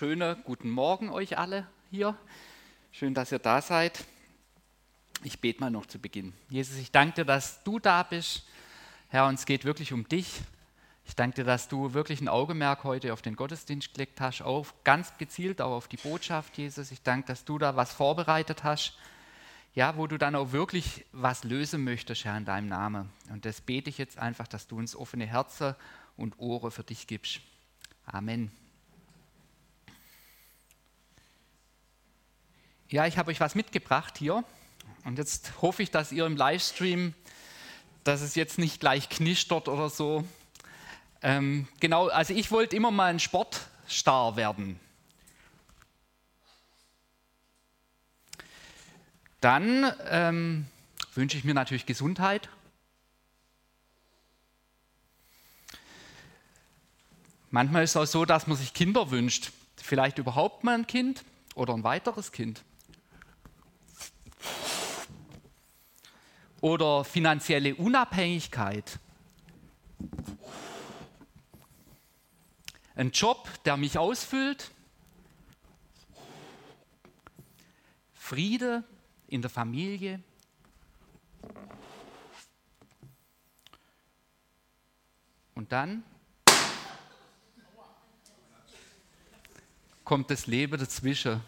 wunderschönen guten Morgen euch alle hier. Schön, dass ihr da seid. Ich bete mal noch zu Beginn. Jesus, ich danke dir, dass du da bist. Herr, uns geht wirklich um dich. Ich danke dir, dass du wirklich ein Augenmerk heute auf den Gottesdienst gelegt hast, auf, ganz gezielt auch auf die Botschaft, Jesus. Ich danke, dass du da was vorbereitet hast, ja, wo du dann auch wirklich was lösen möchtest, Herr, in deinem Namen. Und das bete ich jetzt einfach, dass du uns offene Herzen und Ohren für dich gibst. Amen. Ja, ich habe euch was mitgebracht hier. Und jetzt hoffe ich, dass ihr im Livestream, dass es jetzt nicht gleich knistert oder so. Ähm, genau, also ich wollte immer mal ein Sportstar werden. Dann ähm, wünsche ich mir natürlich Gesundheit. Manchmal ist es auch so, dass man sich Kinder wünscht. Vielleicht überhaupt mal ein Kind oder ein weiteres Kind. Oder finanzielle Unabhängigkeit. Ein Job, der mich ausfüllt. Friede in der Familie. Und dann kommt das Leben dazwischen.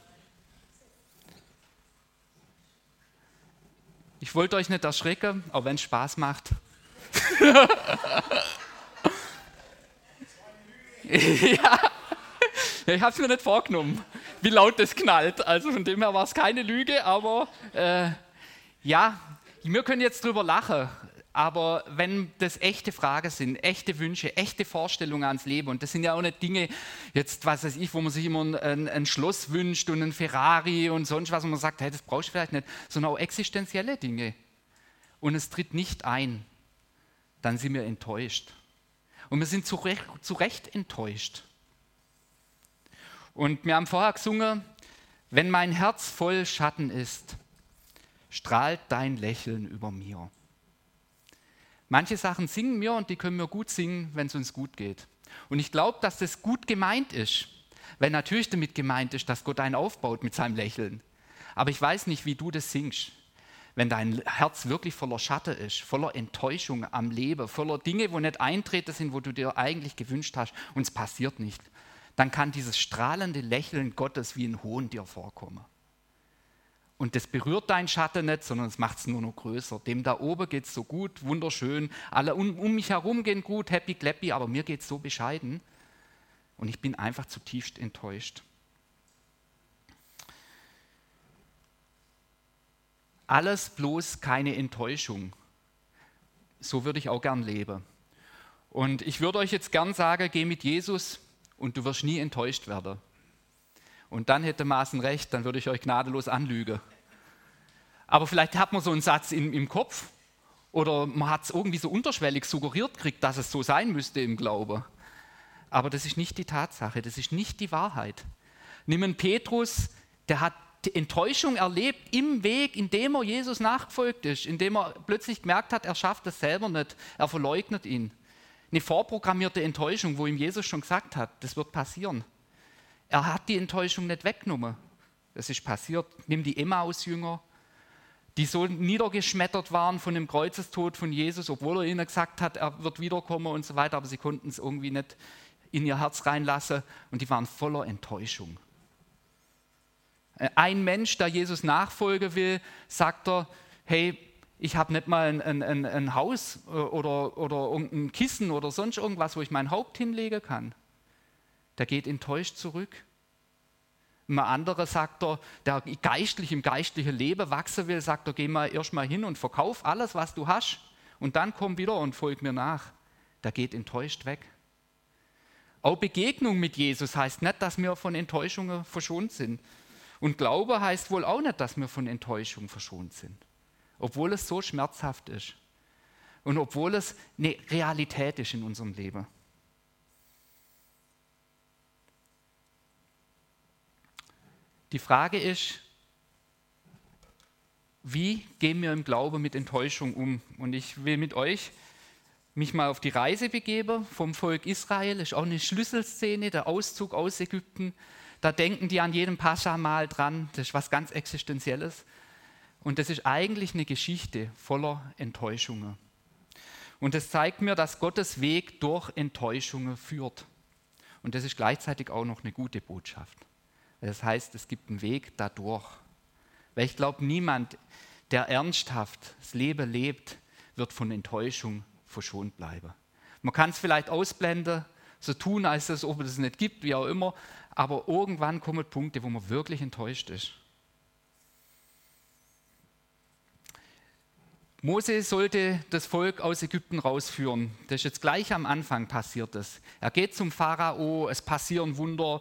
Ich wollte euch nicht erschrecken, auch wenn es Spaß macht. ja, ich habe es mir nicht vorgenommen, wie laut das knallt. Also von dem her war es keine Lüge, aber äh, ja, wir können jetzt drüber lachen. Aber wenn das echte Fragen sind, echte Wünsche, echte Vorstellungen ans Leben, und das sind ja auch nicht Dinge, jetzt was weiß ich, wo man sich immer ein, ein Schloss wünscht und ein Ferrari und sonst was, wo man sagt, hey, das brauchst du vielleicht nicht, sondern auch existenzielle Dinge. Und es tritt nicht ein, dann sind wir enttäuscht. Und wir sind zu Recht, zu Recht enttäuscht. Und wir haben vorher gesungen, wenn mein Herz voll Schatten ist, strahlt dein Lächeln über mir. Manche Sachen singen wir und die können wir gut singen, wenn es uns gut geht. Und ich glaube, dass das gut gemeint ist, wenn natürlich damit gemeint ist, dass Gott einen aufbaut mit seinem Lächeln. Aber ich weiß nicht, wie du das singst. Wenn dein Herz wirklich voller Schatten ist, voller Enttäuschung am Leben, voller Dinge, wo nicht eintreten sind, wo du dir eigentlich gewünscht hast und es passiert nicht, dann kann dieses strahlende Lächeln Gottes wie ein Hohn dir vorkommen. Und das berührt deinen Schatten nicht, sondern es macht es nur noch größer. Dem da oben geht es so gut, wunderschön. Alle um, um mich herum gehen gut, happy, clappy, aber mir geht es so bescheiden. Und ich bin einfach zutiefst enttäuscht. Alles bloß keine Enttäuschung. So würde ich auch gern leben. Und ich würde euch jetzt gern sagen, geh mit Jesus und du wirst nie enttäuscht werden. Und dann hätte Maaßen recht, dann würde ich euch gnadenlos anlügen. Aber vielleicht hat man so einen Satz im, im Kopf oder man hat es irgendwie so unterschwellig suggeriert gekriegt, dass es so sein müsste im Glaube. Aber das ist nicht die Tatsache, das ist nicht die Wahrheit. Nimm einen Petrus, der hat die Enttäuschung erlebt im Weg, in dem er Jesus nachgefolgt ist, in dem er plötzlich gemerkt hat, er schafft es selber nicht, er verleugnet ihn. Eine vorprogrammierte Enttäuschung, wo ihm Jesus schon gesagt hat, das wird passieren. Er hat die Enttäuschung nicht weggenommen. Das ist passiert. Nimm die Emmaus-Jünger, die so niedergeschmettert waren von dem Kreuzestod von Jesus, obwohl er ihnen gesagt hat, er wird wiederkommen und so weiter, aber sie konnten es irgendwie nicht in ihr Herz reinlassen und die waren voller Enttäuschung. Ein Mensch, der Jesus nachfolgen will, sagt er, hey, ich habe nicht mal ein, ein, ein, Haus äh, oder, oder ein Kissen oder sonst irgendwas, wo ich mein Haupt hinlegen kann der geht enttäuscht zurück. Ein anderer sagt er, der geistlich im geistlichen Leben wachsen will, sagt er, geh mal erstmal hin und verkauf alles, was du hast und dann komm wieder und folg mir nach. Der geht enttäuscht weg. Auch Begegnung mit Jesus heißt nicht, dass wir von Enttäuschungen verschont sind. Und Glaube heißt wohl auch nicht, dass wir von Enttäuschung verschont sind. Obwohl es so schmerzhaft ist. Und obwohl es eine Realität ist in unserem Leben. Die Frage ist, wie gehen wir im Glauben mit Enttäuschung um? Und ich will mit euch mich mal auf die Reise begeben vom Volk Israel. Das ist auch eine Schlüsselszene, der Auszug aus Ägypten. da denken die an jedem Pascha mal dran, das ist was ganz Existenzielles. Und das ist eigentlich eine Geschichte voller Enttäuschungen. Und das zeigt mir, dass Gottes Weg durch Enttäuschungen führt. Und das ist gleichzeitig auch noch eine gute Botschaft. Das heißt, es gibt einen Weg dadurch. Weil ich glaube, niemand, der ernsthaft das Leben lebt, wird von Enttäuschung verschont bleiben. Man kann es vielleicht ausblenden, so tun, als ob es es nicht gibt, wie auch immer, aber irgendwann kommen Punkte, wo man wirklich enttäuscht ist. Mose sollte das Volk aus Ägypten rausführen. Das ist jetzt gleich am Anfang passiert. Das. Er geht zum Pharao, es passieren Wunder,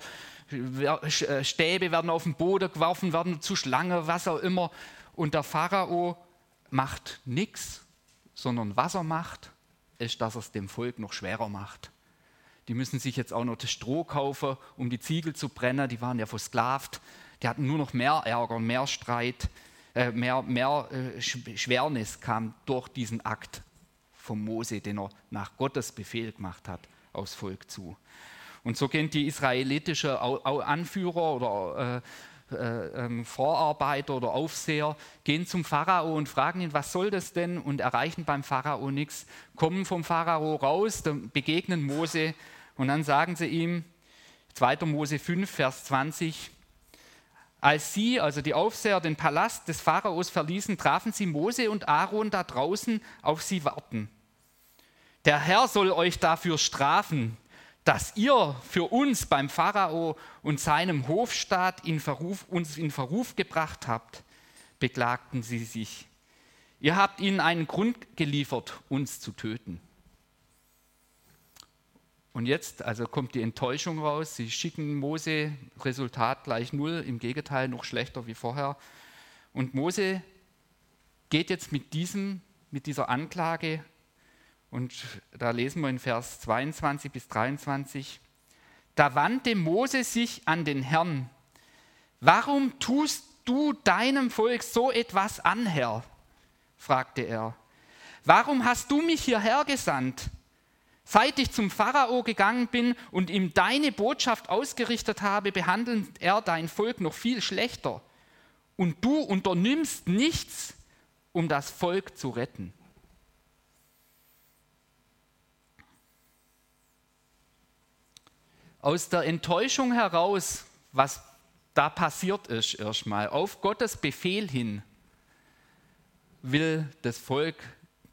Stäbe werden auf den Boden geworfen, werden zu Schlange, was auch immer. Und der Pharao macht nichts, sondern was er macht, ist, dass er es dem Volk noch schwerer macht. Die müssen sich jetzt auch noch das Stroh kaufen, um die Ziegel zu brennen. Die waren ja versklavt. Die hatten nur noch mehr Ärger, mehr Streit, äh, mehr, mehr äh, Schwernis kam durch diesen Akt von Mose, den er nach Gottes Befehl gemacht hat, aufs Volk zu. Und so gehen die israelitischen Anführer oder äh, äh, ähm, Vorarbeiter oder Aufseher, gehen zum Pharao und fragen ihn, was soll das denn? Und erreichen beim Pharao nichts, kommen vom Pharao raus, begegnen Mose und dann sagen sie ihm, 2. Mose 5, Vers 20, als sie, also die Aufseher, den Palast des Pharaos verließen, trafen sie Mose und Aaron da draußen auf sie warten. Der Herr soll euch dafür strafen, dass ihr für uns beim Pharao und seinem Hofstaat in Verruf, uns in Verruf gebracht habt, beklagten sie sich. Ihr habt ihnen einen Grund geliefert, uns zu töten. Und jetzt, also kommt die Enttäuschung raus. Sie schicken Mose, Resultat gleich null, im Gegenteil noch schlechter wie vorher. Und Mose geht jetzt mit, diesem, mit dieser Anklage, und da lesen wir in Vers 22 bis 23, da wandte Mose sich an den Herrn. Warum tust du deinem Volk so etwas an, Herr? fragte er. Warum hast du mich hierher gesandt? Seit ich zum Pharao gegangen bin und ihm deine Botschaft ausgerichtet habe, behandelt er dein Volk noch viel schlechter. Und du unternimmst nichts, um das Volk zu retten. Aus der Enttäuschung heraus, was da passiert ist, erstmal, auf Gottes Befehl hin, will das Volk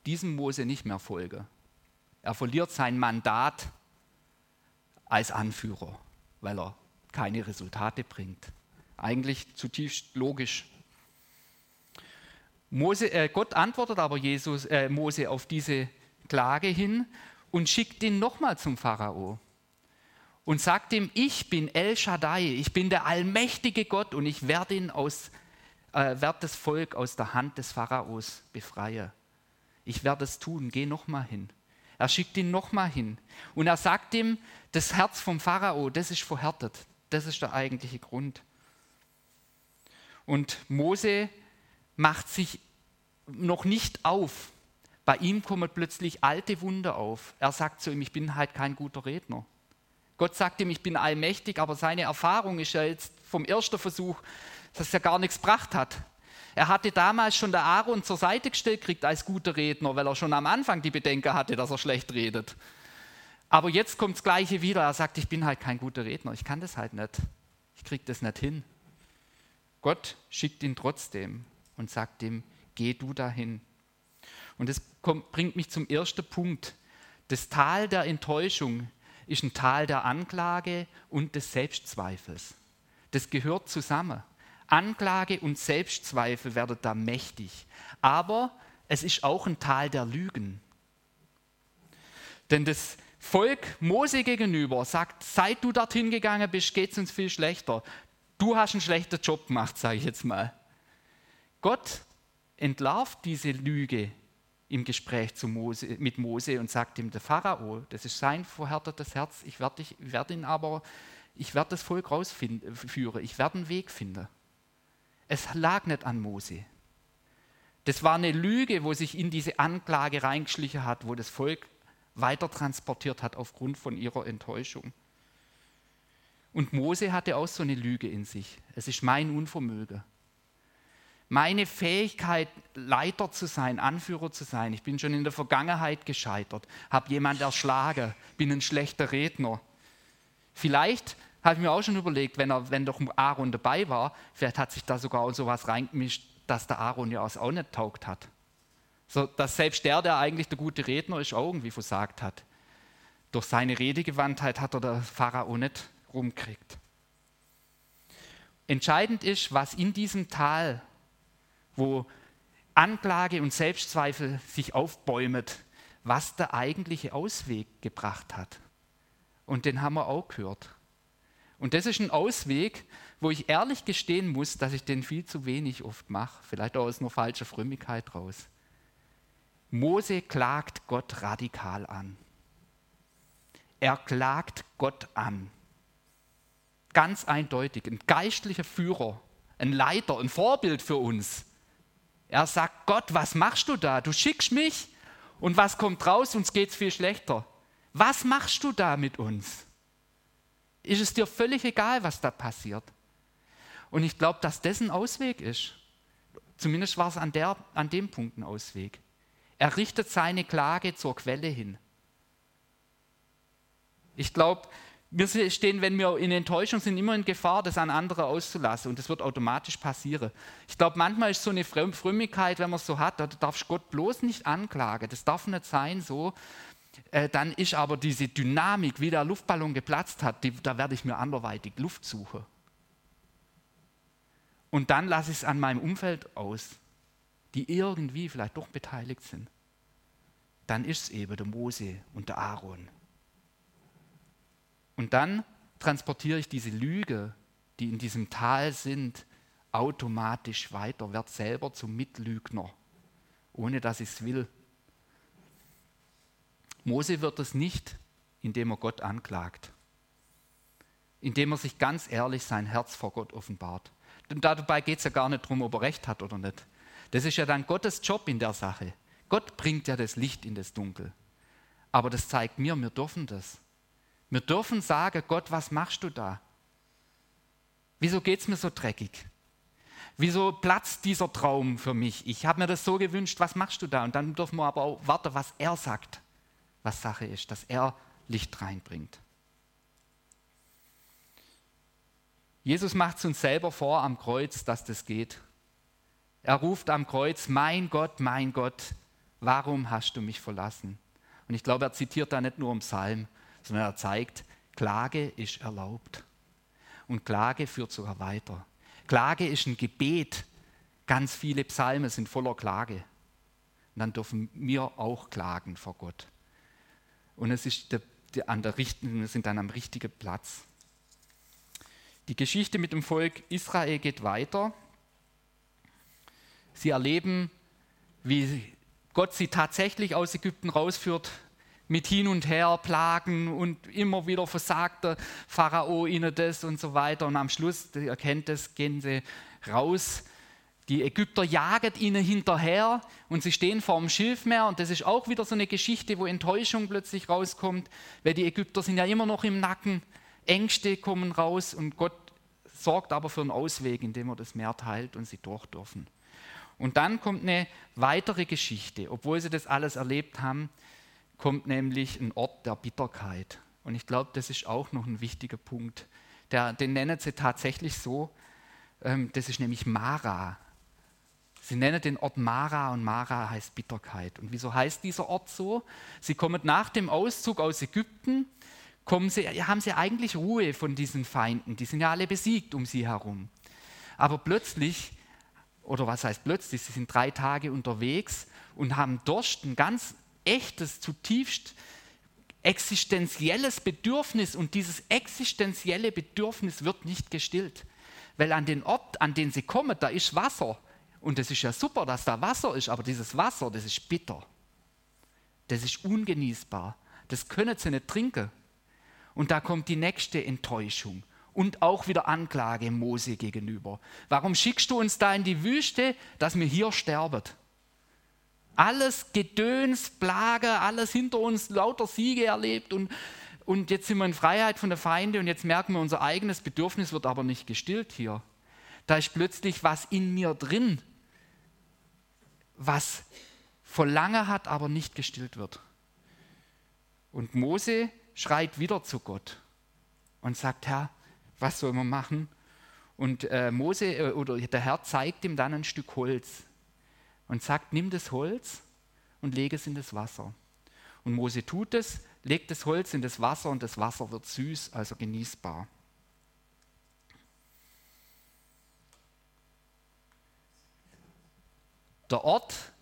diesem Mose nicht mehr folgen. Er verliert sein Mandat als Anführer, weil er keine Resultate bringt. Eigentlich zutiefst logisch. Mose, äh, Gott antwortet aber Jesus, äh, Mose auf diese Klage hin und schickt ihn nochmal zum Pharao und sagt ihm, ich bin El Shaddai, ich bin der allmächtige Gott und ich werde ihn aus, äh, werde das Volk aus der Hand des Pharaos befreien. Ich werde es tun, geh nochmal hin. Er schickt ihn nochmal hin. Und er sagt ihm, das Herz vom Pharao, das ist verhärtet. Das ist der eigentliche Grund. Und Mose macht sich noch nicht auf. Bei ihm kommen plötzlich alte Wunder auf. Er sagt zu ihm, ich bin halt kein guter Redner. Gott sagt ihm, ich bin allmächtig, aber seine Erfahrung ist ja jetzt vom ersten Versuch, dass er gar nichts gebracht hat. Er hatte damals schon der Aaron zur Seite gestellt gekriegt als guter Redner, weil er schon am Anfang die Bedenken hatte, dass er schlecht redet. Aber jetzt kommt das Gleiche wieder. Er sagt, ich bin halt kein guter Redner, ich kann das halt nicht. Ich kriege das nicht hin. Gott schickt ihn trotzdem und sagt ihm, geh du dahin. Und das kommt, bringt mich zum ersten Punkt. Das Tal der Enttäuschung ist ein Tal der Anklage und des Selbstzweifels. Das gehört zusammen. Anklage und Selbstzweifel werden da mächtig. Aber es ist auch ein Tal der Lügen. Denn das Volk Mose gegenüber sagt, seit du dorthin gegangen bist, geht es uns viel schlechter. Du hast einen schlechten Job gemacht, sage ich jetzt mal. Gott entlarvt diese Lüge im Gespräch Mose, mit Mose und sagt ihm, der Pharao, das ist sein verhärtetes Herz, ich werde werd ihn aber, ich werde das Volk rausführen, ich werde einen Weg finden. Es lag nicht an Mose. Das war eine Lüge, wo sich in diese Anklage reingeschlichen hat, wo das Volk weiter transportiert hat aufgrund von ihrer Enttäuschung. Und Mose hatte auch so eine Lüge in sich. Es ist mein Unvermögen. Meine Fähigkeit, Leiter zu sein, Anführer zu sein. Ich bin schon in der Vergangenheit gescheitert, habe jemand erschlagen, bin ein schlechter Redner. Vielleicht habe ich mir auch schon überlegt, wenn, er, wenn doch Aaron dabei war, vielleicht hat sich da sogar so was reingemischt, dass der Aaron ja auch nicht taugt hat. So, dass selbst der, der eigentlich der gute Redner ist, auch irgendwie versagt hat. Durch seine Redegewandtheit hat er der Pharao nicht rumkriegt. Entscheidend ist, was in diesem Tal, wo Anklage und Selbstzweifel sich aufbäumet, was der eigentliche Ausweg gebracht hat. Und den haben wir auch gehört. Und das ist ein Ausweg, wo ich ehrlich gestehen muss, dass ich den viel zu wenig oft mache, vielleicht auch aus einer falschen Frömmigkeit raus. Mose klagt Gott radikal an. Er klagt Gott an. Ganz eindeutig. Ein geistlicher Führer, ein Leiter, ein Vorbild für uns. Er sagt, Gott, was machst du da? Du schickst mich und was kommt raus? Uns geht es viel schlechter. Was machst du da mit uns? Ist es dir völlig egal, was da passiert? Und ich glaube, dass das ein Ausweg ist. Zumindest war es an, an dem Punkt ein Ausweg. Er richtet seine Klage zur Quelle hin. Ich glaube, wir stehen, wenn wir in Enttäuschung sind, immer in Gefahr, das an andere auszulassen und das wird automatisch passieren. Ich glaube, manchmal ist so eine Frömmigkeit, wenn man es so hat, da darfst Gott bloß nicht anklagen. Das darf nicht sein so. Äh, dann ist aber diese Dynamik, wie der Luftballon geplatzt hat, die, da werde ich mir anderweitig Luft suchen. Und dann lasse ich es an meinem Umfeld aus, die irgendwie vielleicht doch beteiligt sind. Dann ist es eben der Mose und der Aaron. Und dann transportiere ich diese Lüge, die in diesem Tal sind, automatisch weiter, werde selber zum Mitlügner, ohne dass ich es will. Mose wird es nicht, indem er Gott anklagt, indem er sich ganz ehrlich sein Herz vor Gott offenbart. Denn dabei geht es ja gar nicht darum, ob er recht hat oder nicht. Das ist ja dann Gottes Job in der Sache. Gott bringt ja das Licht in das Dunkel. Aber das zeigt mir, wir dürfen das. Wir dürfen sagen, Gott, was machst du da? Wieso geht es mir so dreckig? Wieso platzt dieser Traum für mich? Ich habe mir das so gewünscht, was machst du da? Und dann dürfen wir aber auch warten, was er sagt, was Sache ist, dass er Licht reinbringt. Jesus macht es uns selber vor am Kreuz, dass das geht. Er ruft am Kreuz, mein Gott, mein Gott, warum hast du mich verlassen? Und ich glaube, er zitiert da nicht nur im Psalm, sondern er zeigt, Klage ist erlaubt. Und Klage führt sogar weiter. Klage ist ein Gebet. Ganz viele Psalmen sind voller Klage. Und dann dürfen wir auch klagen vor Gott. Und es ist der, der, an der richtigen, wir sind dann am richtigen Platz. Die Geschichte mit dem Volk Israel geht weiter. Sie erleben, wie Gott sie tatsächlich aus Ägypten rausführt, mit hin und her Plagen und immer wieder versagt der Pharao ihnen das und so weiter. Und am Schluss, ihr erkennt das, gehen sie raus. Die Ägypter jagen ihnen hinterher und sie stehen vor dem Schilfmeer. Und das ist auch wieder so eine Geschichte, wo Enttäuschung plötzlich rauskommt, weil die Ägypter sind ja immer noch im Nacken. Ängste kommen raus und Gott sorgt aber für einen Ausweg, indem er das Meer teilt und sie durch dürfen. Und dann kommt eine weitere Geschichte, obwohl sie das alles erlebt haben kommt nämlich ein Ort der Bitterkeit. Und ich glaube, das ist auch noch ein wichtiger Punkt. Der, den nennen sie tatsächlich so, ähm, das ist nämlich Mara. Sie nennen den Ort Mara und Mara heißt Bitterkeit. Und wieso heißt dieser Ort so? Sie kommen nach dem Auszug aus Ägypten, kommen sie, haben sie eigentlich Ruhe von diesen Feinden. Die sind ja alle besiegt um sie herum. Aber plötzlich, oder was heißt plötzlich, sie sind drei Tage unterwegs und haben Durst, ein ganz echtes, zutiefst existenzielles Bedürfnis und dieses existenzielle Bedürfnis wird nicht gestillt. Weil an den Ort, an den sie kommen, da ist Wasser. Und es ist ja super, dass da Wasser ist, aber dieses Wasser, das ist bitter. Das ist ungenießbar. Das können sie nicht trinken. Und da kommt die nächste Enttäuschung und auch wieder Anklage Mose gegenüber. Warum schickst du uns da in die Wüste, dass wir hier sterben? Alles Gedöns, Plage, alles hinter uns, lauter Siege erlebt und und jetzt sind wir in Freiheit von der Feinde und jetzt merken wir, unser eigenes Bedürfnis wird aber nicht gestillt hier. Da ist plötzlich was in mir drin, was Verlangen hat, aber nicht gestillt wird. Und Mose schreit wieder zu Gott und sagt, Herr, was soll man machen? Und äh, Mose äh, oder der Herr zeigt ihm dann ein Stück Holz und sagt, nimm das Holz und lege es in das Wasser. Und Mose tut es, legt das Holz in das Wasser und das Wasser wird süß, also genießbar. Der Ort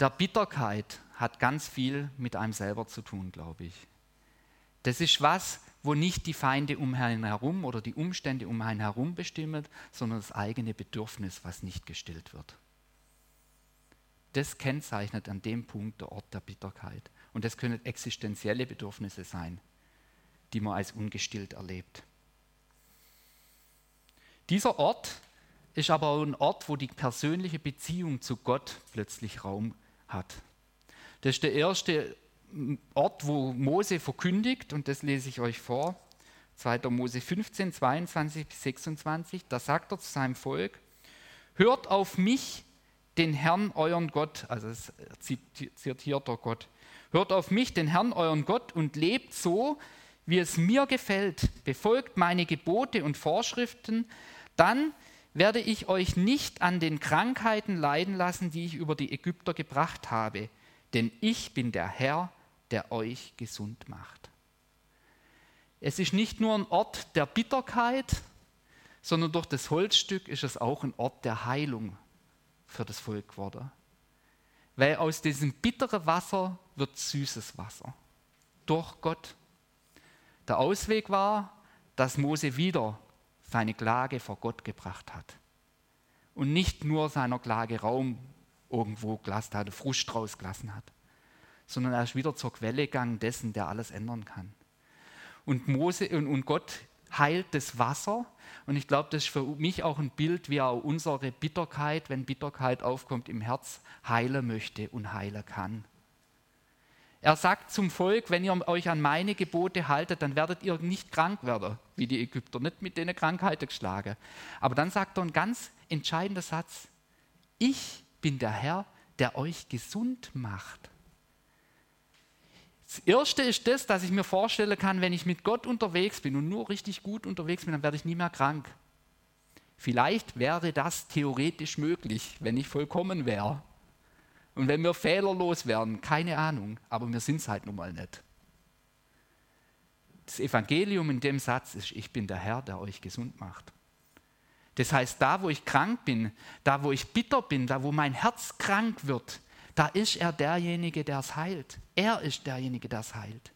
der Bitterkeit hat ganz viel mit einem selber zu tun, glaube ich. Das ist was, wo nicht die Feinde um einen herum oder die Umstände um einen herum bestimmen, sondern das eigene Bedürfnis, was nicht gestillt wird. Das kennzeichnet an dem Punkt der Ort der Bitterkeit. Und das können existenzielle Bedürfnisse sein, die man als ungestillt erlebt. Dieser Ort ist aber auch ein Ort, wo die persönliche Beziehung zu Gott plötzlich Raum hat. Das ist der erste Ort, wo Mose verkündigt, und das lese ich euch vor, 2. Mose 15, 22 bis 26, da sagt er zu seinem Volk, hört auf mich, den Herrn, euren Gott, also es zitiert der Gott, hört auf mich, den Herrn, euren Gott, und lebt so, wie es mir gefällt, befolgt meine Gebote und Vorschriften, dann werde ich euch nicht an den Krankheiten leiden lassen, die ich über die Ägypter gebracht habe, denn ich bin der Herr, der euch gesund macht. Es ist nicht nur ein Ort der Bitterkeit, sondern durch das Holzstück ist es auch ein Ort der Heilung für das Volk geworden. Weil aus diesem bitteren Wasser wird süßes Wasser. Durch Gott. Der Ausweg war, dass Mose wieder seine Klage vor Gott gebracht hat. Und nicht nur seiner Klage Raum irgendwo gelassen hat, Frust rausgelassen hat sondern er ist wieder zur Quelle gegangen dessen, der alles ändern kann. Und, Mose, und, und Gott heilt das Wasser. Und ich glaube, das ist für mich auch ein Bild, wie auch unsere Bitterkeit, wenn Bitterkeit aufkommt, im Herz heilen möchte und heilen kann. Er sagt zum Volk, wenn ihr euch an meine Gebote haltet, dann werdet ihr nicht krank werden, wie die Ägypter, nicht mit denen Krankheiten geschlagen. Aber dann sagt er einen ganz entscheidenden Satz. Ich bin der Herr, der euch gesund macht. Das Erste ist das, dass ich mir vorstellen kann, wenn ich mit Gott unterwegs bin und nur richtig gut unterwegs bin, dann werde ich nie mehr krank. Vielleicht wäre das theoretisch möglich, wenn ich vollkommen wäre. Und wenn wir fehlerlos wären, keine Ahnung, aber wir sind es halt nun mal nicht. Das Evangelium in dem Satz ist, ich bin der Herr, der euch gesund macht. Das heißt, da wo ich krank bin, da wo ich bitter bin, da wo mein Herz krank wird, da ist er derjenige, der es heilt. Er ist derjenige, der es heilt.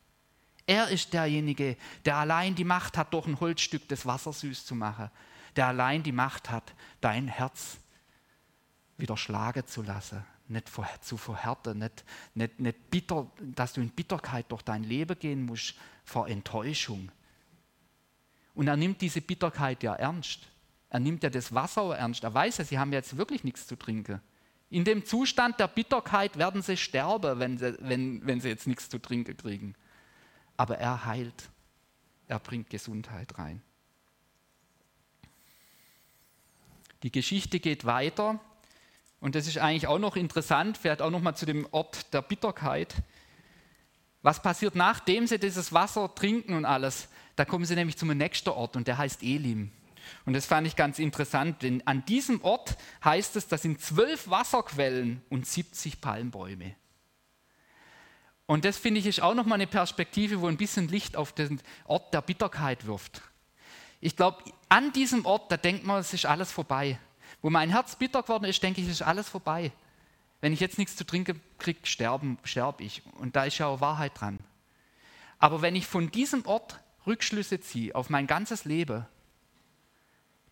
Er ist derjenige, der allein die Macht hat, durch ein Holzstück das Wasser süß zu machen. Der allein die Macht hat, dein Herz wieder schlagen zu lassen, nicht zu verhärten, nicht, nicht, nicht bitter, dass du in Bitterkeit durch dein Leben gehen musst, vor Enttäuschung. Und er nimmt diese Bitterkeit ja ernst. Er nimmt ja das Wasser ernst. Er weiß ja, sie haben jetzt wirklich nichts zu trinken. In dem Zustand der Bitterkeit werden sie sterben, wenn sie, wenn, wenn sie jetzt nichts zu trinken kriegen. Aber er heilt. Er bringt Gesundheit rein. Die Geschichte geht weiter und das ist eigentlich auch noch interessant, vielleicht auch noch mal zu dem Ort der Bitterkeit. Was passiert, nachdem sie dieses Wasser trinken und alles? Da kommen sie nämlich zum nächsten Ort und der heißt Elim. Und das fand ich ganz interessant, denn an diesem Ort heißt es, das sind zwölf Wasserquellen und 70 Palmbäume. Und das finde ich ist auch nochmal eine Perspektive, wo ein bisschen Licht auf den Ort der Bitterkeit wirft. Ich glaube, an diesem Ort, da denkt man, es ist alles vorbei. Wo mein Herz bitter geworden ist, denke ich, es ist alles vorbei. Wenn ich jetzt nichts zu trinken kriege, sterbe sterb ich. Und da ist ja auch Wahrheit dran. Aber wenn ich von diesem Ort Rückschlüsse ziehe auf mein ganzes Leben,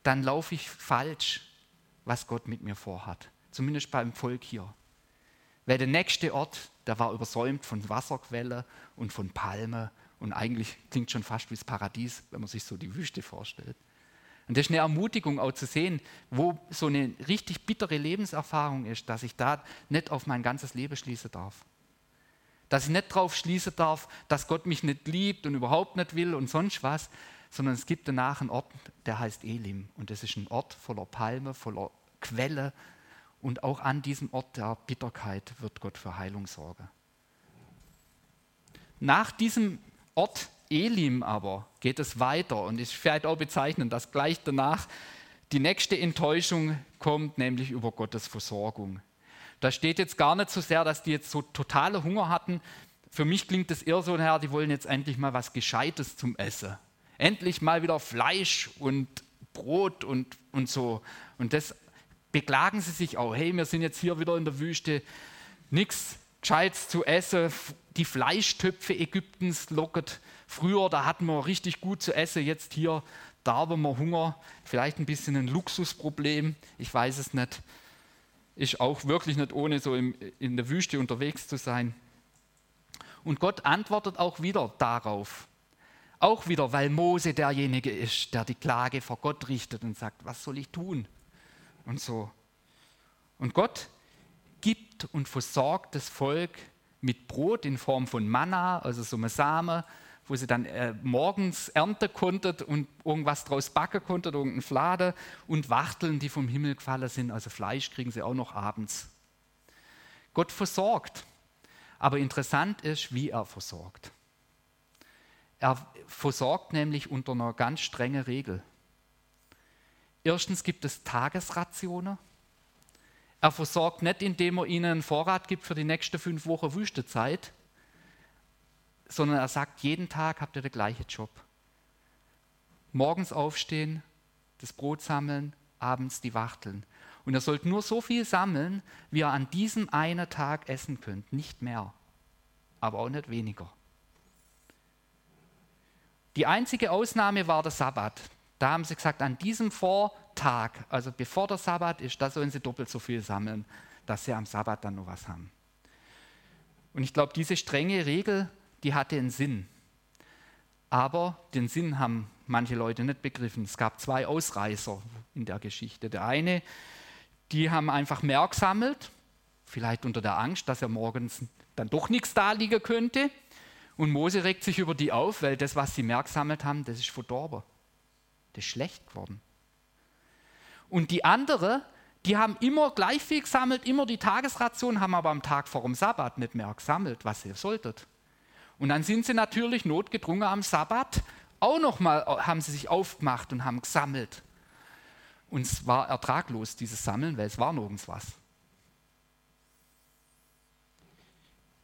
dann laufe ich falsch, was Gott mit mir vorhat. Zumindest beim Volk hier. Weil der nächste Ort, der war übersäumt von Wasserquellen und von Palmen und eigentlich klingt schon fast wie das Paradies, wenn man sich so die Wüste vorstellt. Und das ist eine Ermutigung auch zu sehen, wo so eine richtig bittere Lebenserfahrung ist, dass ich da nicht auf mein ganzes Leben schließen darf. Dass ich nicht darauf schließen darf, dass Gott mich nicht liebt und überhaupt nicht will und sonst was, sondern es gibt danach einen Ort, der heißt Elim. Und das ist ein Ort voller Palme, voller Quelle. Und auch an diesem Ort der Bitterkeit wird Gott für Heilung sorgen. Nach diesem Ort Elim aber geht es weiter und ich werde auch bezeichnen, dass gleich danach die nächste Enttäuschung kommt, nämlich über Gottes Versorgung. Da steht jetzt gar nicht so sehr, dass die jetzt so totale Hunger hatten. Für mich klingt das eher so, Herr, die wollen jetzt endlich mal was Gescheites zum Essen. Endlich mal wieder Fleisch und Brot und, und so. Und das beklagen sie sich auch. Hey, wir sind jetzt hier wieder in der Wüste, nichts Gescheites zu essen. Die Fleischtöpfe Ägyptens lockert. Früher, da hatten wir richtig gut zu essen. Jetzt hier, da haben wir Hunger. Vielleicht ein bisschen ein Luxusproblem. Ich weiß es nicht. Ist auch wirklich nicht ohne so im, in der Wüste unterwegs zu sein. Und Gott antwortet auch wieder darauf. Auch wieder, weil Mose derjenige ist, der die Klage vor Gott richtet und sagt, was soll ich tun? Und so. Und Gott gibt und versorgt das Volk mit Brot in Form von Manna, also so einem Samen, wo sie dann äh, morgens ernten konnten und irgendwas draus backen konnten, irgendein Flade und Wachteln, die vom Himmel gefallen sind, also Fleisch kriegen sie auch noch abends. Gott versorgt. Aber interessant ist, wie er versorgt. Er versorgt nämlich unter einer ganz strengen Regel. Erstens gibt es Tagesrationen. Er versorgt nicht, indem er ihnen einen Vorrat gibt für die nächsten fünf Wochen Wüstezeit, sondern er sagt, jeden Tag habt ihr den gleichen Job. Morgens aufstehen, das Brot sammeln, abends die Wachteln. Und ihr sollt nur so viel sammeln, wie ihr an diesem einen Tag essen könnt, nicht mehr, aber auch nicht weniger. Die einzige Ausnahme war der Sabbat. Da haben sie gesagt, an diesem Vortag, also bevor der Sabbat ist, da sollen sie doppelt so viel sammeln, dass sie am Sabbat dann noch was haben. Und ich glaube, diese strenge Regel, die hatte einen Sinn. Aber den Sinn haben manche Leute nicht begriffen. Es gab zwei Ausreißer in der Geschichte. Der eine, die haben einfach mehr gesammelt, vielleicht unter der Angst, dass er morgens dann doch nichts da liegen könnte. Und Mose regt sich über die auf, weil das, was sie mehr gesammelt haben, das ist verdorben. Das ist schlecht geworden. Und die andere, die haben immer gleich viel gesammelt, immer die Tagesration, haben aber am Tag vor dem Sabbat nicht mehr gesammelt, was ihr solltet. Und dann sind sie natürlich notgedrungen am Sabbat auch nochmal, haben sie sich aufgemacht und haben gesammelt. Und es war ertraglos, dieses Sammeln, weil es war nirgends was.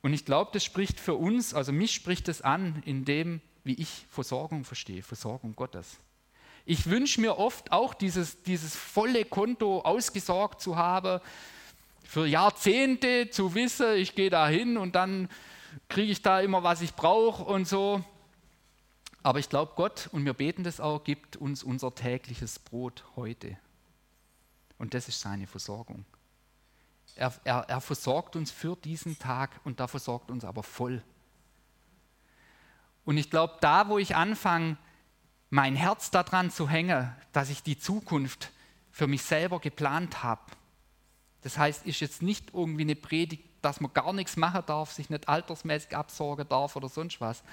Und ich glaube, das spricht für uns, also mich spricht es an, in dem, wie ich Versorgung verstehe, Versorgung Gottes. Ich wünsche mir oft auch dieses, dieses volle Konto ausgesorgt zu haben, für Jahrzehnte zu wissen, ich gehe da hin und dann kriege ich da immer, was ich brauche und so. Aber ich glaube, Gott, und wir beten das auch, gibt uns unser tägliches Brot heute. Und das ist seine Versorgung. Er, er, er versorgt uns für diesen Tag und da versorgt uns aber voll. Und ich glaube, da, wo ich anfange, mein Herz daran zu hängen, dass ich die Zukunft für mich selber geplant habe, das heißt, ist jetzt nicht irgendwie eine Predigt, dass man gar nichts machen darf, sich nicht altersmäßig absorgen darf oder sonst was,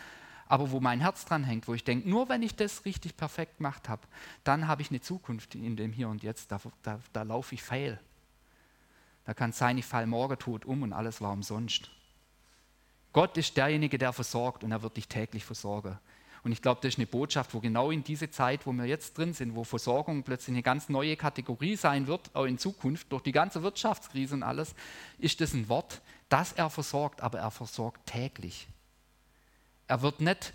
aber wo mein Herz dran hängt, wo ich denke, nur wenn ich das richtig perfekt gemacht habe, dann habe ich eine Zukunft in dem Hier und Jetzt, da, da, da laufe ich fehl. Da kann sein, ich falle morgen tot um und alles war umsonst. Gott ist derjenige, der versorgt und er wird dich täglich versorgen. Und ich glaube, das ist eine Botschaft, wo genau in diese Zeit, wo wir jetzt drin sind, wo Versorgung plötzlich eine ganz neue Kategorie sein wird, auch in Zukunft, durch die ganze Wirtschaftskrise und alles, ist das ein Wort, dass er versorgt, aber er versorgt täglich. Er wird nicht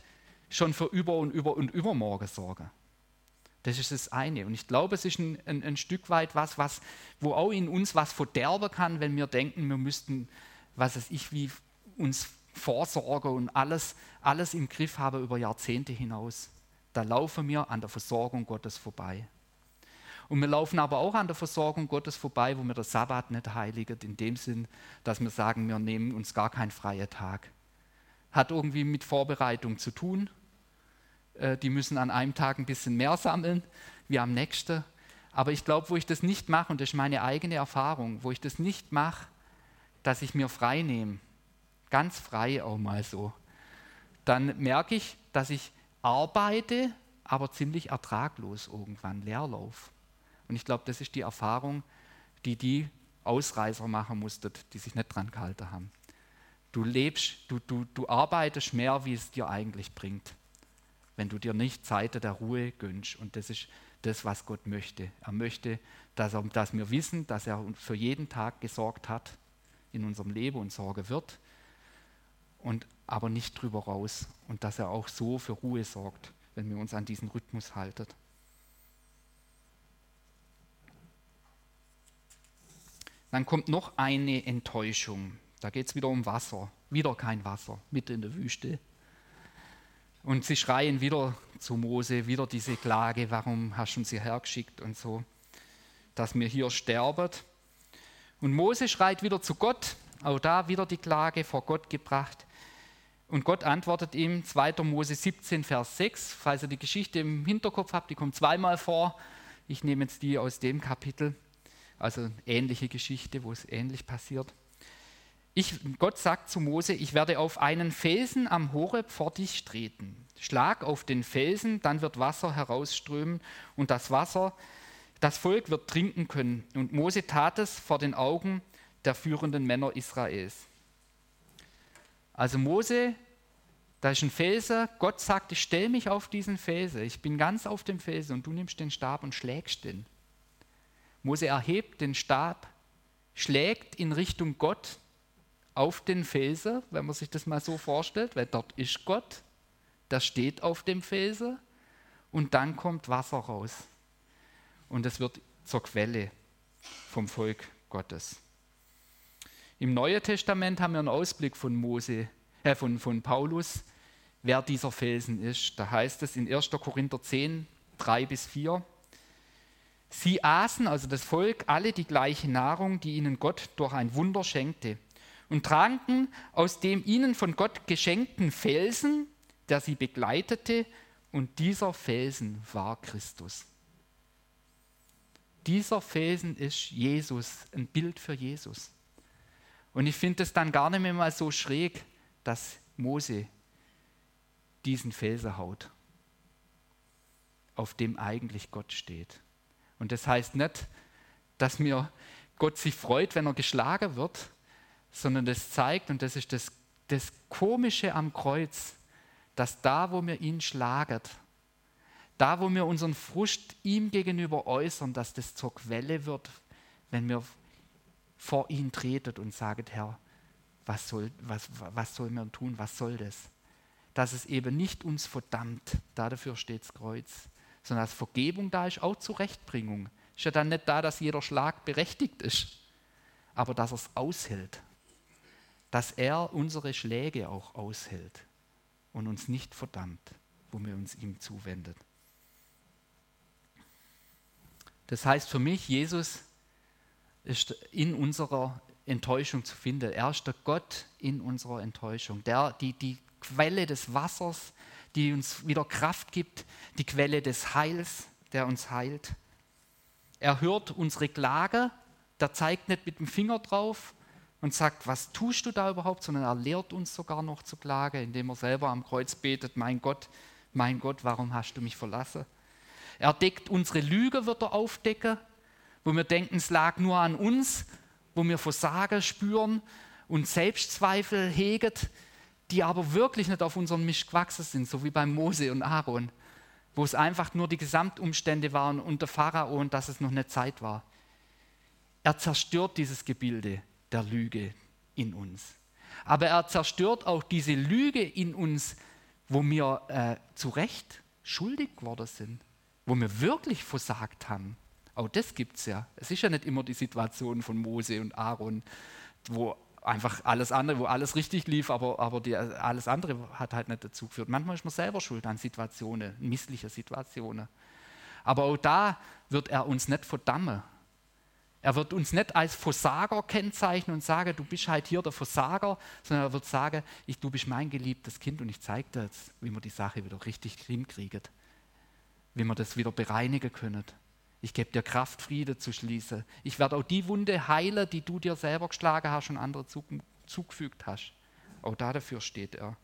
schon für über und über und übermorgen sorgen. Das ist das eine. Und ich glaube, es ist ein, ein, ein, Stück weit was, was, wo auch in uns was verderben kann, wenn wir denken, wir müssten, was weiß ich, wie uns vorsorgen und alles, alles im Griff haben über Jahrzehnte hinaus. Da laufen wir an der Versorgung Gottes vorbei. Und wir laufen aber auch an der Versorgung Gottes vorbei, wo wir der Sabbat nicht heiligen, in dem Sinn, dass wir sagen, wir nehmen uns gar keinen freien Tag. Hat irgendwie mit Vorbereitung zu tun, die müssen an einem Tag ein bisschen mehr sammeln wie am nächsten. Aber ich glaube, wo ich das nicht mache, und das ist meine eigene Erfahrung, wo ich das nicht mache, dass ich mir frei nehme, ganz frei auch mal so, dann merke ich, dass ich arbeite, aber ziemlich ertraglos irgendwann, Leerlauf. Und ich glaube, das ist die Erfahrung, die die Ausreißer machen mussten, die sich nicht dran gehalten haben. Du lebst, du, du, du arbeitest mehr, wie es dir eigentlich bringt, wenn du dir nicht Zeit der Ruhe gönnst. Und das ist das, was Gott möchte. Er möchte, dass, er, dass wir wissen, dass er für jeden Tag gesorgt hat in unserem Leben und Sorge wird, und aber nicht drüber raus. Und dass er auch so für Ruhe sorgt, wenn wir uns an diesen Rhythmus halten. Dann kommt noch eine Enttäuschung. Da geht es wieder um Wasser. Wieder kein Wasser, mitten in der Wüste. Und sie schreien wieder zu Mose, wieder diese Klage, warum hast du uns hierher geschickt und so, dass wir hier sterben. Und Mose schreit wieder zu Gott, auch da wieder die Klage vor Gott gebracht. Und Gott antwortet ihm, 2. Mose 17, Vers 6, falls ihr die Geschichte im Hinterkopf habt, die kommt zweimal vor. Ich nehme jetzt die aus dem Kapitel, also ähnliche Geschichte, wo es ähnlich passiert. Ich, Gott sagt zu Mose, ich werde auf einen Felsen am Horeb vor dich treten. Schlag auf den Felsen, dann wird Wasser herausströmen und das Wasser, das Volk wird trinken können. Und Mose tat es vor den Augen der führenden Männer Israels. Also Mose, da ist ein Felsen, Gott sagt, ich stelle mich auf diesen Felsen, ich bin ganz auf dem Felsen und du nimmst den Stab und schlägst den. Mose erhebt den Stab, schlägt in Richtung Gott auf den Felsen, wenn man sich das mal so vorstellt, weil dort ist Gott, der steht auf dem Felsen und dann kommt Wasser raus. Und es wird zur Quelle vom Volk Gottes. Im Neuen Testament haben wir einen Ausblick von Mose, äh, von, von Paulus, wer dieser Felsen ist. Da heißt es in 1. Korinther 10, 3 bis 4. Sie aßen, also das Volk, alle die gleiche Nahrung, die ihnen Gott durch ein Wunder schenkte und tranken aus dem ihnen von Gott geschenkten Felsen, der sie begleitete, und dieser Felsen war Christus. Dieser Felsen ist Jesus, ein Bild für Jesus. Und ich finde es dann gar nicht mehr mal so schräg, dass Mose diesen Felsen haut, auf dem eigentlich Gott steht. Und das heißt nicht, dass mir Gott sich freut, wenn er geschlagen wird, sondern das zeigt, und das ist das, das Komische am Kreuz, dass da, wo wir ihn schlagen, da, wo wir unseren Frust ihm gegenüber äußern, dass das zur Quelle wird, wenn wir vor ihn tretet und sagen, Herr, was soll, was, was soll man tun, was soll das? Dass es eben nicht uns verdammt, dafür steht das Kreuz, sondern dass Vergebung da ist, auch Zurechtbringung. Ist ja dann nicht da, dass jeder Schlag berechtigt ist, aber dass er es aushält dass er unsere Schläge auch aushält und uns nicht verdammt, wo wir uns ihm zuwendet. Das heißt für mich, Jesus ist in unserer Enttäuschung zu finden. Er ist der Gott in unserer Enttäuschung, der, die, die Quelle des Wassers, die uns wieder Kraft gibt, die Quelle des Heils, der uns heilt. Er hört unsere Klage, der zeigt nicht mit dem Finger drauf, und sagt, was tust du da überhaupt, sondern er lehrt uns sogar noch zu klagen, indem er selber am Kreuz betet, mein Gott, mein Gott, warum hast du mich verlassen? Er deckt unsere Lüge, wird er aufdecken, wo wir denken, es lag nur an uns, wo wir Versagen spüren und Selbstzweifel hegen, die aber wirklich nicht auf unseren Misch gewachsen sind, so wie bei Mose und Aaron, wo es einfach nur die Gesamtumstände waren und der Pharao und dass es noch eine Zeit war. Er zerstört dieses Gebilde der Lüge in uns. Aber er zerstört auch diese Lüge in uns, wo wir äh, zu Recht schuldig geworden sind, wo wir wirklich versagt haben. Auch das gibt es ja. Es ist ja nicht immer die Situation von Mose und Aaron, wo einfach alles andere, wo alles richtig lief, aber, aber die, alles andere hat halt nicht dazu geführt. Manchmal ist man selber schuld an Situationen, missliche Situationen. Aber auch da wird er uns nicht verdammen, er wird uns nicht als Versager kennzeichnen und sagen, du bist halt hier der Versager, sondern er wird sagen, ich, du bist mein geliebtes Kind und ich zeige dir jetzt, wie wir die Sache wieder richtig hinkriegen, wie wir das wieder bereinigen können. Ich gebe dir Kraft, Friede zu schließen. Ich werde auch die Wunde heilen, die du dir selber geschlagen hast und andere zugefügt hast. Auch da dafür steht er.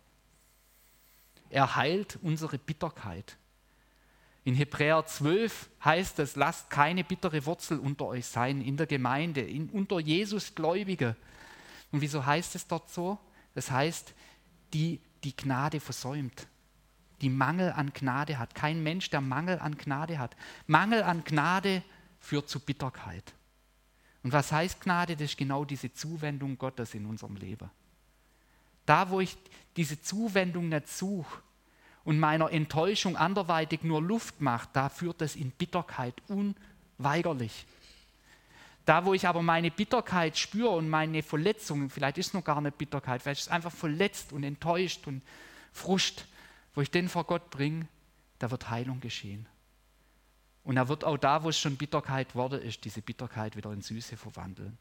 Er heilt unsere Bitterkeit. In Hebräer 12 heißt es, lasst keine bittere Wurzel unter euch sein in der Gemeinde, in, unter Jesus Gläubige. Und wieso heißt es dort so? Das heißt, die die Gnade versäumt, die Mangel an Gnade hat. Kein Mensch, der Mangel an Gnade hat. Mangel an Gnade führt zu Bitterkeit. Und was heißt Gnade? Das ist genau diese Zuwendung Gottes in unserem Leben. Da, wo ich diese Zuwendung nicht suche und meiner Enttäuschung anderweitig nur Luft mache, da führt es in Bitterkeit unweigerlich. Da, wo ich aber meine Bitterkeit spüre und meine Verletzungen, vielleicht ist es noch gar nicht Bitterkeit, vielleicht ist es einfach verletzt und enttäuscht und Frust, wo ich den vor Gott bringe, da wird Heilung geschehen. Und er wird auch da, wo es schon Bitterkeit wurde, ist, diese Bitterkeit wieder in Süße verwandeln.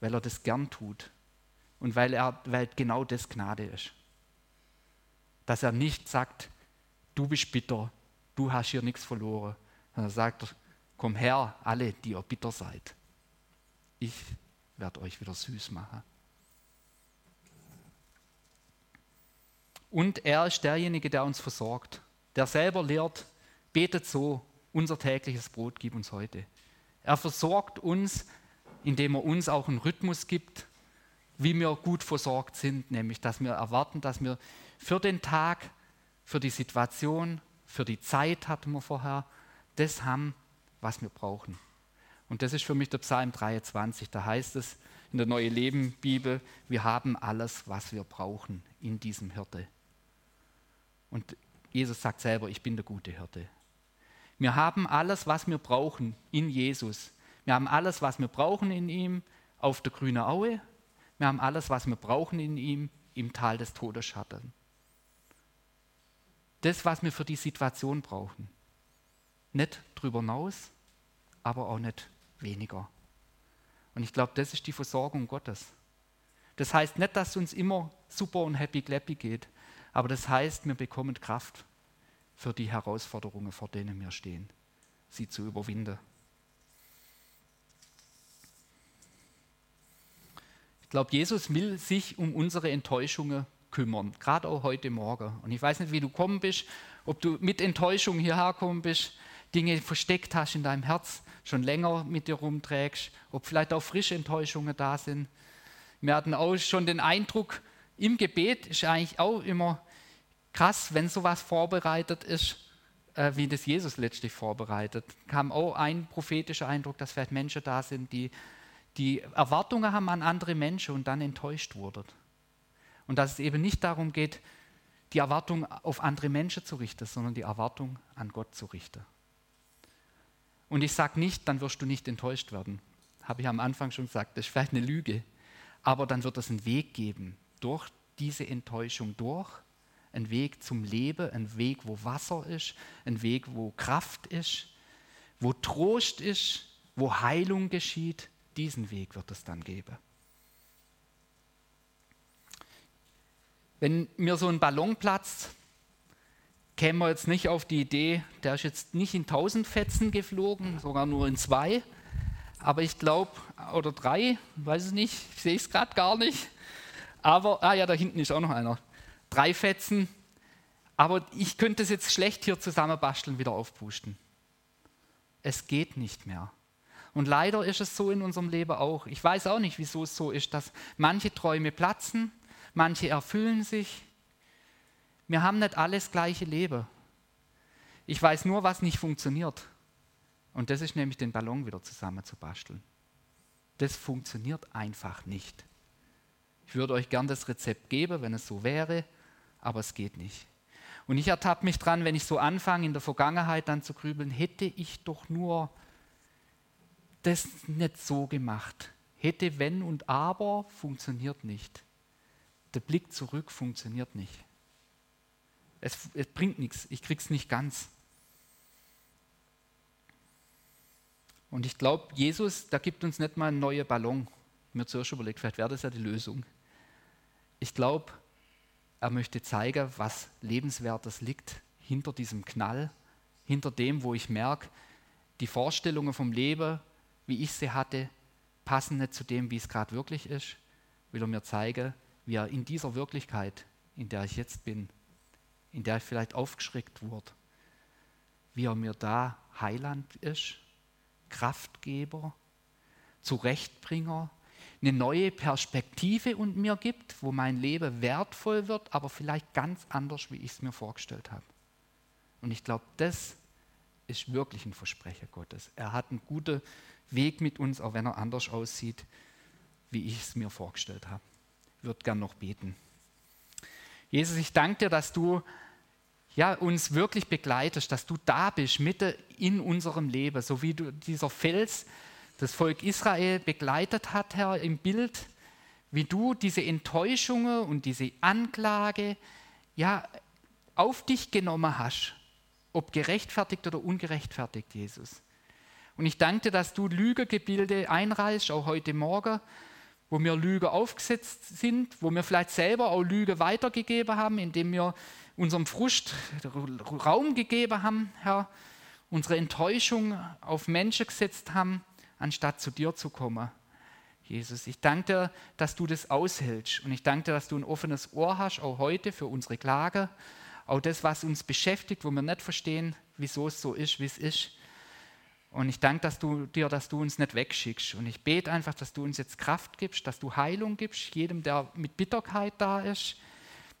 Weil er das gern tut und weil, er, weil genau das Gnade ist. Dass er nicht sagt, du bist bitter, du hast hier nichts verloren. Sondern er sagt, komm her, alle, die ihr bitter seid. Ich werde euch wieder süß machen. Und er ist derjenige, der uns versorgt, der selber lehrt, betet so, unser tägliches Brot gib uns heute. Er versorgt uns, indem er uns auch einen Rhythmus gibt, wie wir gut versorgt sind, nämlich dass wir erwarten, dass wir für den Tag, für die Situation, für die Zeit hatten wir vorher, das haben, was wir brauchen. Und das ist für mich der Psalm 23. Da heißt es in der Neue Leben Bibel, wir haben alles, was wir brauchen in diesem Hirte. Und Jesus sagt selber, ich bin der gute Hirte. Wir haben alles, was wir brauchen in Jesus. Wir haben alles, was wir brauchen in ihm auf der grünen Aue. Wir haben alles, was wir brauchen in ihm im Tal des Todesschatten. Das, was wir für die Situation brauchen. Nicht drüber hinaus, aber auch nicht weniger. Und ich glaube, das ist die Versorgung Gottes. Das heißt nicht, dass es uns immer super und happy clappy geht, aber das heißt, wir bekommen Kraft für die Herausforderungen, vor denen wir stehen, sie zu überwinden. Ich glaube, Jesus will sich um unsere Enttäuschungen kümmern, gerade auch heute Morgen. Und ich weiß nicht, wie du gekommen bist, ob du mit Enttäuschung hierher gekommen bist, Dinge versteckt hast in deinem Herz, schon länger mit dir rumträgst, ob vielleicht auch frische Enttäuschungen da sind. Wir hatten auch schon den Eindruck, im Gebet ist eigentlich auch immer krass, wenn sowas vorbereitet ist, äh, wie das Jesus letztlich vorbereitet. Kam auch ein prophetischer Eindruck, dass vielleicht Menschen da sind, die, die Erwartungen haben an andere Menschen und dann enttäuscht wurden. Und dass es eben nicht darum geht, die Erwartung auf andere Menschen zu richten, sondern die Erwartung an Gott zu richten. Und ich sage nicht, dann wirst du nicht enttäuscht werden. Habe ich am Anfang schon gesagt, das ist vielleicht eine Lüge. Aber dann wird es einen Weg geben, durch diese Enttäuschung durch, ein Weg zum Leben, ein Weg, wo Wasser ist, ein Weg, wo Kraft ist, wo Trost ist, wo Heilung geschieht. Diesen Weg wird es dann geben. Wenn mir so ein Ballon platzt, kämen wir jetzt nicht auf die Idee, der ist jetzt nicht in tausend Fetzen geflogen, sogar nur in zwei, aber ich glaube, oder drei, weiß es nicht, ich sehe es gerade gar nicht. Aber, ah ja, da hinten ist auch noch einer. Drei Fetzen. Aber ich könnte es jetzt schlecht hier zusammenbasteln, wieder aufpusten. Es geht nicht mehr. Und leider ist es so in unserem Leben auch. Ich weiß auch nicht, wieso es so ist, dass manche Träume platzen, manche erfüllen sich. Wir haben nicht alles gleiche Leben. Ich weiß nur, was nicht funktioniert. Und das ist nämlich den Ballon wieder zusammenzubasteln. Das funktioniert einfach nicht. Ich würde euch gern das Rezept geben, wenn es so wäre, aber es geht nicht. Und ich ertappe mich dran, wenn ich so anfange, in der Vergangenheit dann zu grübeln, hätte ich doch nur das nicht so gemacht. Hätte, wenn und aber funktioniert nicht. Der Blick zurück funktioniert nicht. Es, es bringt nichts, ich krieg's nicht ganz. Und ich glaube, Jesus, da gibt uns nicht mal einen neuen Ballon. Mir zuerst überlegt, vielleicht wäre das ja die Lösung. Ich glaube, er möchte zeigen, was Lebenswertes liegt hinter diesem Knall, hinter dem, wo ich merke, die Vorstellungen vom Leben, wie ich sie hatte, passen nicht zu dem, wie es gerade wirklich ist. Will er mir zeigen, wie er in dieser Wirklichkeit, in der ich jetzt bin, in der ich vielleicht aufgeschreckt wurde, wie er mir da Heiland ist, Kraftgeber, Zurechtbringer, eine neue Perspektive und mir gibt, wo mein Leben wertvoll wird, aber vielleicht ganz anders, wie ich es mir vorgestellt habe. Und ich glaube, das ist wirklich ein Versprecher Gottes. Er hat einen guten Weg mit uns, auch wenn er anders aussieht, wie ich es mir vorgestellt habe. Würde gern noch beten. Jesus, ich danke dir, dass du ja, uns wirklich begleitest, dass du da bist, mitten in unserem Leben, so wie du dieser Fels das Volk Israel begleitet hat, Herr, im Bild, wie du diese Enttäuschungen und diese Anklage ja auf dich genommen hast, ob gerechtfertigt oder ungerechtfertigt, Jesus. Und ich danke dir, dass du Lügegebilde einreißt, auch heute Morgen, wo wir Lüge aufgesetzt sind, wo wir vielleicht selber auch Lüge weitergegeben haben, indem wir unserem Frust Raum gegeben haben, Herr, unsere Enttäuschung auf Menschen gesetzt haben anstatt zu dir zu kommen. Jesus, ich danke dir, dass du das aushältst und ich danke dir, dass du ein offenes Ohr hast, auch heute für unsere Klage, auch das, was uns beschäftigt, wo wir nicht verstehen, wieso es so ist, wie es ist. Und ich danke dass du, dir, dass du uns nicht wegschickst. Und ich bete einfach, dass du uns jetzt Kraft gibst, dass du Heilung gibst, jedem, der mit Bitterkeit da ist,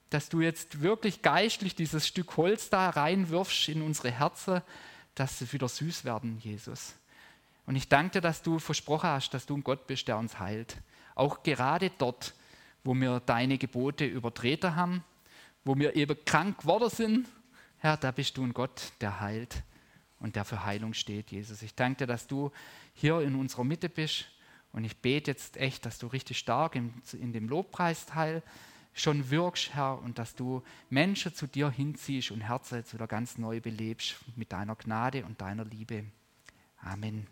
dass du jetzt wirklich geistlich dieses Stück Holz da reinwirfst in unsere Herzen, dass sie wieder süß werden, Jesus. Und ich danke dir, dass du versprochen hast, dass du ein Gott bist, der uns heilt. Auch gerade dort, wo wir deine Gebote übertreten haben, wo wir eben krank geworden sind, Herr, da bist du ein Gott, der heilt und der für Heilung steht, Jesus. Ich danke dir, dass du hier in unserer Mitte bist und ich bete jetzt echt, dass du richtig stark in, in dem Lobpreisteil schon wirkst, Herr, und dass du Menschen zu dir hinziehst und Herzen jetzt wieder ganz neu belebst mit deiner Gnade und deiner Liebe. Amen.